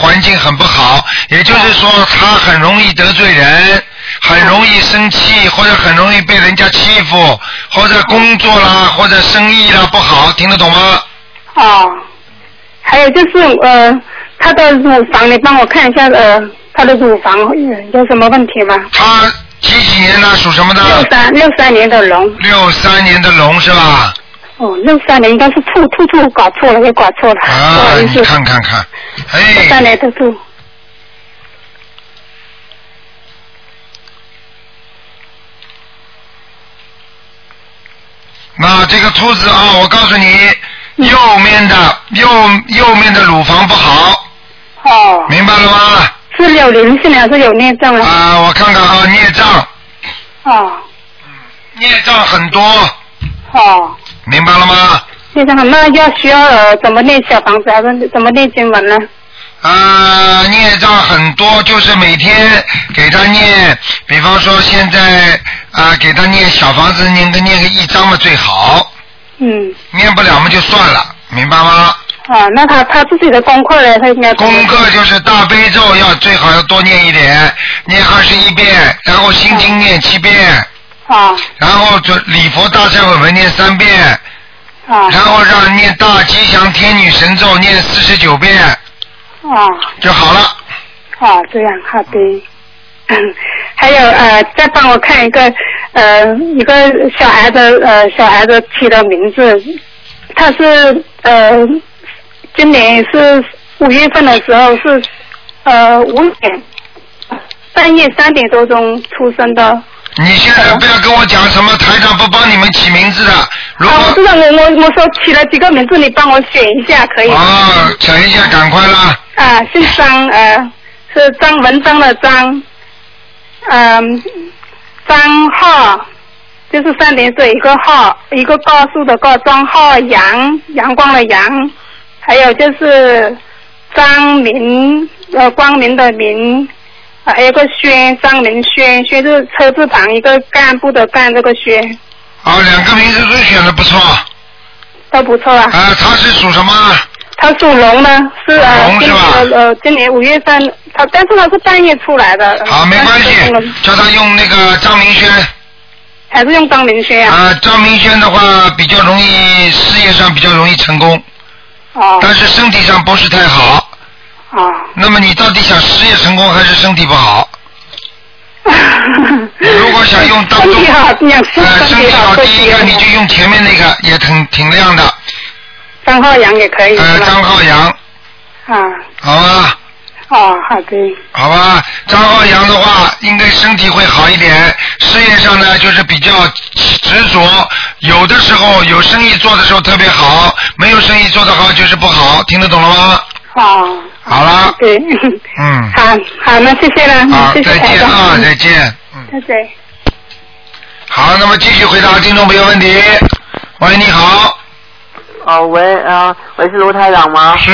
环境很不好，也就是说，他很容易得罪人，很容易生气，或者很容易被人家欺负，或者工作啦，或者生意啦不好，听得懂吗？哦，还有就是呃，他的乳房，你帮我看一下呃，他的乳房有什么问题吗？他几几年的？属什么的？六三六三年的龙。六三年的龙是吧？哦，六三年应该是兔兔兔搞错了，又搞错了。啊，你看看看，哎。六三年的兔。那这个兔子啊，我告诉你，右面的右右面的乳房不好。哦。明白了吗？是有灵性还是有孽障啊？啊，我看看啊，孽障。哦。孽障很多。哦。明白了吗？那要需要呃怎么念小房子还是怎么念经文呢？啊，孽障很多，就是每天给他念，比方说现在啊，给他念小房子，念个念个一张嘛最好。嗯。念不了嘛就算了，明白吗？啊，那他他自己的功课呢？他应该功课就是大悲咒要最好要多念一点，念二十一遍，然后心经念七遍。啊。然后就礼佛大忏悔文念三遍。啊。然后让念大吉祥天女神咒念四十九遍。啊。就好了。啊，这样好的。(coughs) 还有呃，再帮我看一个呃一个小孩的呃小孩子起的名字，他是呃今年是五月份的时候是呃五点半夜三点多钟出生的。你现在不要跟我讲什么台长不帮你们起名字的，如果啊，我知道我我我说起了几个名字，你帮我选一下可以吗？啊，选一下，赶快啦！啊，姓张，呃，是张文章的张，嗯、张浩，就是三点水一个浩，一个高数的高，张浩阳，阳光的阳，还有就是张明，呃，光明的明，还有个轩，张明轩，轩是车字旁一个干部的干，这个轩啊，两个名字都选的不错。都不错啊。啊，他是属什么？他他属龙的，是呃，今年呃今年五月份，他但是他是半夜出来的。好，没关系，叫他用那个张明轩。还是用张明轩啊？啊，张明轩的话比较容易，事业上比较容易成功。哦。但是身体上不是太好。啊。那么你到底想事业成功还是身体不好？(laughs) 如果想用当中，身体好，呃，身体好，第一个你就用前面那个，也挺挺亮的。张浩洋也可以。呃，张浩洋。啊。好吧。哦，好的。好吧，张浩洋的话，应该身体会好一点。事业上呢，就是比较执着，有的时候有生意做的时候特别好，没有生意做得好就是不好，听得懂了吗？哦。好了。对。嗯。好，好，那谢谢了。好，谢谢再见啊，再见。再见。好，那么继续回答听众朋友问题。喂，你好。哦，喂，啊，喂，是卢台长吗？是。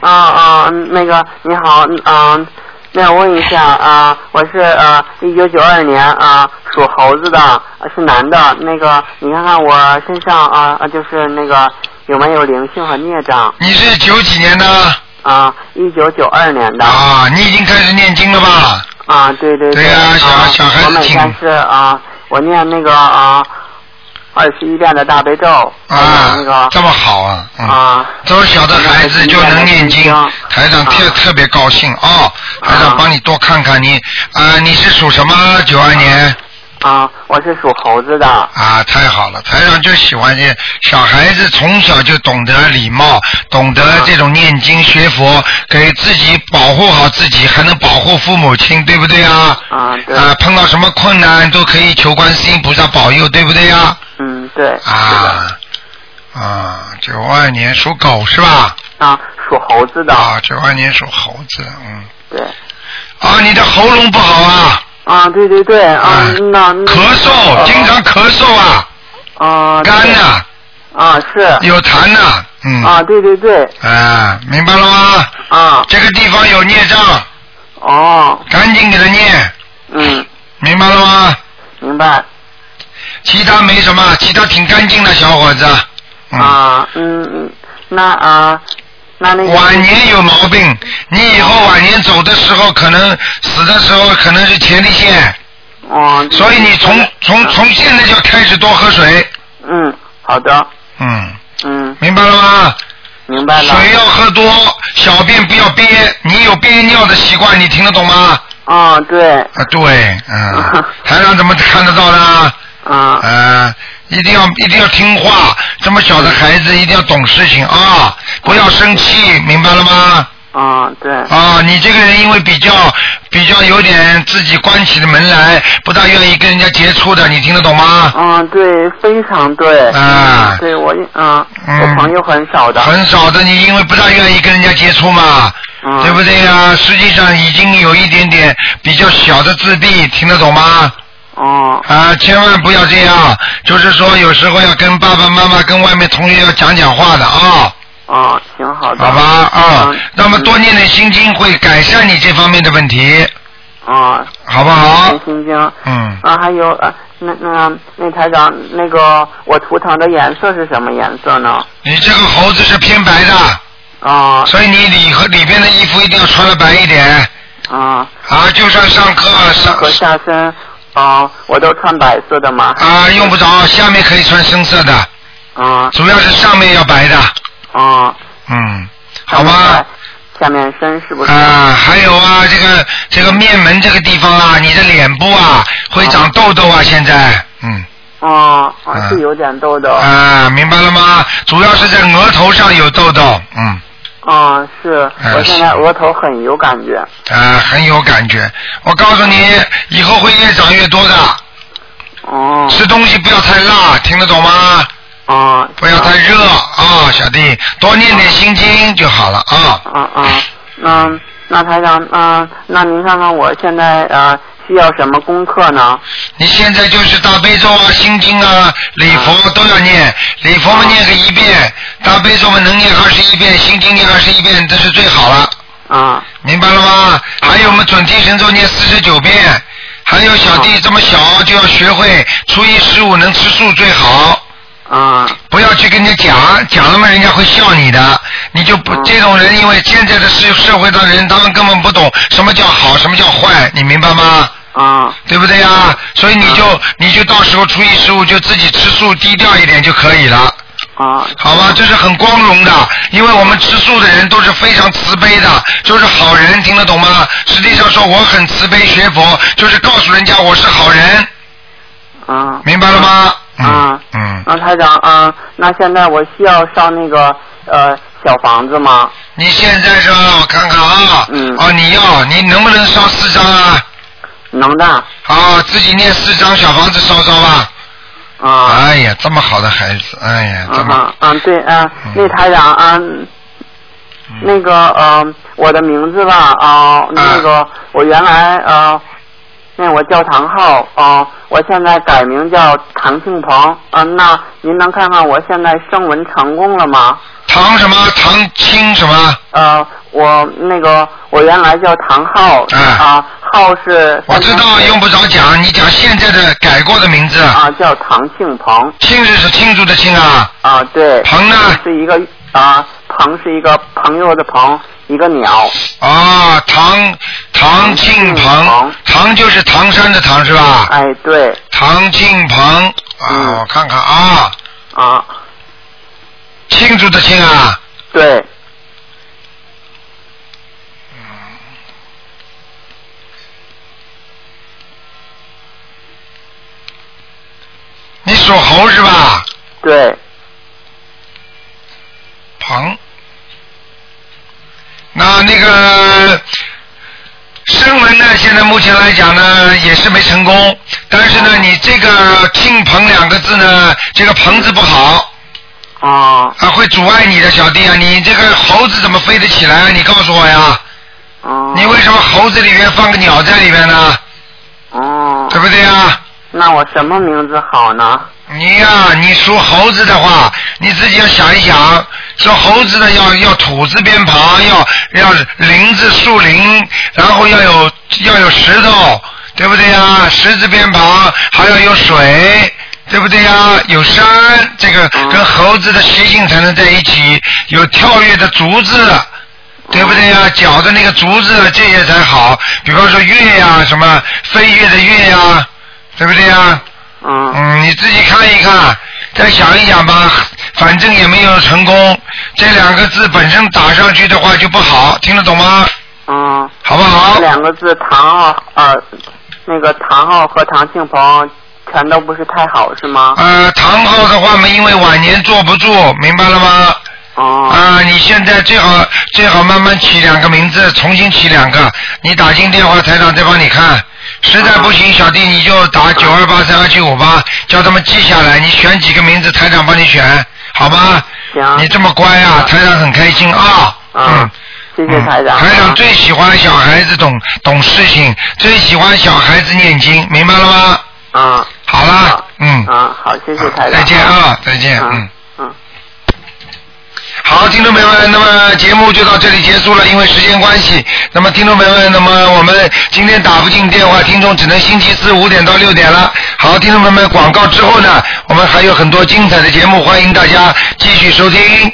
啊啊，那个你好，嗯，那我问一下啊，我是呃一九九二年啊属猴子的，是男的，那个你看看我身上啊啊就是那个有没有灵性和孽障？你是九几年的？啊，一九九二年的。啊，你已经开始念经了吧？啊，对对对对呀小小孩子我每天是啊，我念那个啊二十一遍的大悲咒，啊那个这么好啊！嗯啊，这么小的孩子就能念经，台长特特别高兴哦。台长帮你多看看你啊，你是属什么？九二年啊，我是属猴子的。啊，太好了！台长就喜欢这小孩子从小就懂得礼貌，懂得这种念经学佛，给自己保护好自己，还能保护父母亲，对不对啊？啊，对。啊，碰到什么困难都可以求观世音菩萨保佑，对不对呀？嗯，对。啊啊，九二年属狗是吧？啊，属猴子的。啊，九二年属猴子，嗯。对。啊，你的喉咙不好啊。啊，对对对，啊，那咳嗽，经常咳嗽啊。啊。干呐。啊，是。有痰呐，嗯。啊，对对对。啊，明白了吗？啊。这个地方有孽障。哦。赶紧给他念。嗯。明白了吗？明白。其他没什么，其他挺干净的小伙子。啊，嗯嗯，那啊。晚年有毛病，你以后晚年走的时候，可能死的时候可能是前列腺。哦。所以你从从从现在就开始多喝水。嗯，好的。嗯。嗯。明白了吗？明白了。水要喝多，小便不要憋。你有憋尿的习惯，你听得懂吗？啊，对。啊，对，嗯。(laughs) 台上怎么看得到呢？啊。呃，一定要一定要听话，这么小的孩子一定要懂事情啊，不要生气，明白了吗？啊，对。啊，你这个人因为比较比较有点自己关起的门来，不大愿意跟人家接触的，你听得懂吗？嗯，对，非常对。啊对我嗯，我朋友很少的。很少的，你因为不大愿意跟人家接触嘛，嗯对不对呀、实际上已经有一点点比较小的自闭，听得懂吗？哦。啊，千万不要这样，就是说有时候要跟爸爸妈妈、跟外面同学要讲讲话的啊。啊，挺，好的。好吧啊，那么多念点心经会改善你这方面的问题，啊。好不好念心经。嗯。啊，还有啊，那那那台长，那个我图腾的颜色是什么颜色呢？你这个猴子是偏白的，啊。所以你里和里边的衣服一定要穿的白一点。啊。啊，就算上课上和下身啊，我都穿白色的吗？啊，用不着，下面可以穿深色的，啊。主要是上面要白的。啊。嗯，好吧。下面深是不是？啊，还有啊，这个这个面门这个地方啊，你的脸部啊会长痘痘啊，现在，嗯。哦，啊是有点痘痘。啊，明白了吗？主要是在额头上有痘痘，嗯，啊，是，哎我现在额头很有感觉。啊，很有感觉。我告诉你，以后会越长越多的。哦。吃东西不要太辣，听得懂吗？啊。不要太热啊，小弟，多念点心经就好了啊。啊啊，那那台长，嗯、那您看看我现在呃需要什么功课呢？你现在就是大悲咒啊、心经啊、礼佛都要念，礼佛嘛念个一遍，大悲咒嘛能念二十一遍，心经念二十一遍，这是最好了。啊。明白了吗？还有我们准提神咒念四十九遍，还有小弟这么小就要学会初一十五能吃素最好。啊。不要去跟人家讲，讲了嘛，人家会笑你的。你就不、这种人，因为现在的社社会上的人，他们根本不懂什么叫好，什么叫坏，你明白吗？啊。对不对呀？所以你就你就到时候初一十五就自己吃素低调一点就可以了。啊。好吧，这是很光荣的，因为我们吃素的人都是非常慈悲的，就是好人，听得懂吗？实际上说我很慈悲学佛，就是告诉人家我是好人，啊。明白了吗？啊。嗯。啊，台长，啊，那现在我需要上那个呃小房子吗？你现在是吧？我看看啊。嗯。哦，你要，你能不能上四张啊？能的。好，自己念四张小房子烧烧吧。啊。哎呀，这么好的孩子，哎呀，这么。啊啊，对，啊，那台长，啊，那个呃，我的名字吧，啊，那个我原来呃，那我叫唐浩，啊，我现在改名叫唐庆鹏，啊，那您能看看我现在声纹成功了吗？唐什么？唐青什么？呃，我那个我原来叫唐浩，啊，浩是。我知道，用不着讲，你讲现在的改过的名字。啊，叫唐庆鹏。庆是是庆祝的庆啊。啊，对。鹏呢？是一个啊，鹏是一个朋友的鹏，一个鸟。啊，唐唐庆鹏，唐就是唐山的唐是吧？哎，对。唐庆鹏啊，我看看啊。啊。庆祝的庆啊。对。你属猴是吧？对。鹏。那那个声纹呢？现在目前来讲呢，也是没成功。但是呢，你这个“庆鹏”两个字呢，这个“鹏”字不好。啊。啊，会阻碍你的小弟啊！你这个猴子怎么飞得起来啊？你告诉我呀。哦。你为什么猴子里面放个鸟在里面呢？哦。对不对呀？那我什么名字好呢？你呀、你属猴子的话，你自己要想一想，属猴子的要要土字边旁，要要林字树林，然后要有要有石头，对不对呀？石字边旁还要有水，对不对呀？有山，这个跟猴子的习性才能在一起，有跳跃的竹字。对不对呀？脚的那个竹子，这些才好。比方说跃呀，什么飞跃的跃呀，对不对呀？嗯。嗯，你自己看一看，再想一想吧。反正也没有成功，这两个字本身打上去的话就不好，听得懂吗？嗯。好不好？两个字唐浩呃，那个唐浩和唐庆鹏全都不是太好是吗？呃，唐昊的话嘛，因为晚年坐不住，明白了吗？哦。啊，你现在最好最好慢慢起两个名字，重新起两个。你打进电话，台长再帮你看。实在不行，小弟你就打九二八三二七五八，叫他们记下来。你选几个名字，台长帮你选，好吗？行。你这么乖啊，台长很开心啊。嗯。谢谢台长。台长最喜欢小孩子懂懂事情，最喜欢小孩子念经，明白了吗？啊。好了，嗯。啊，好，谢谢台长。再见啊，再见，嗯。嗯。好，听众朋友们，那么节目就到这里结束了，因为时间关系。那么听众朋友们，那么我们今天打不进电话，听众只能星期四五点到六点了。好，听众朋友们，广告之后呢，我们还有很多精彩的节目，欢迎大家继续收听。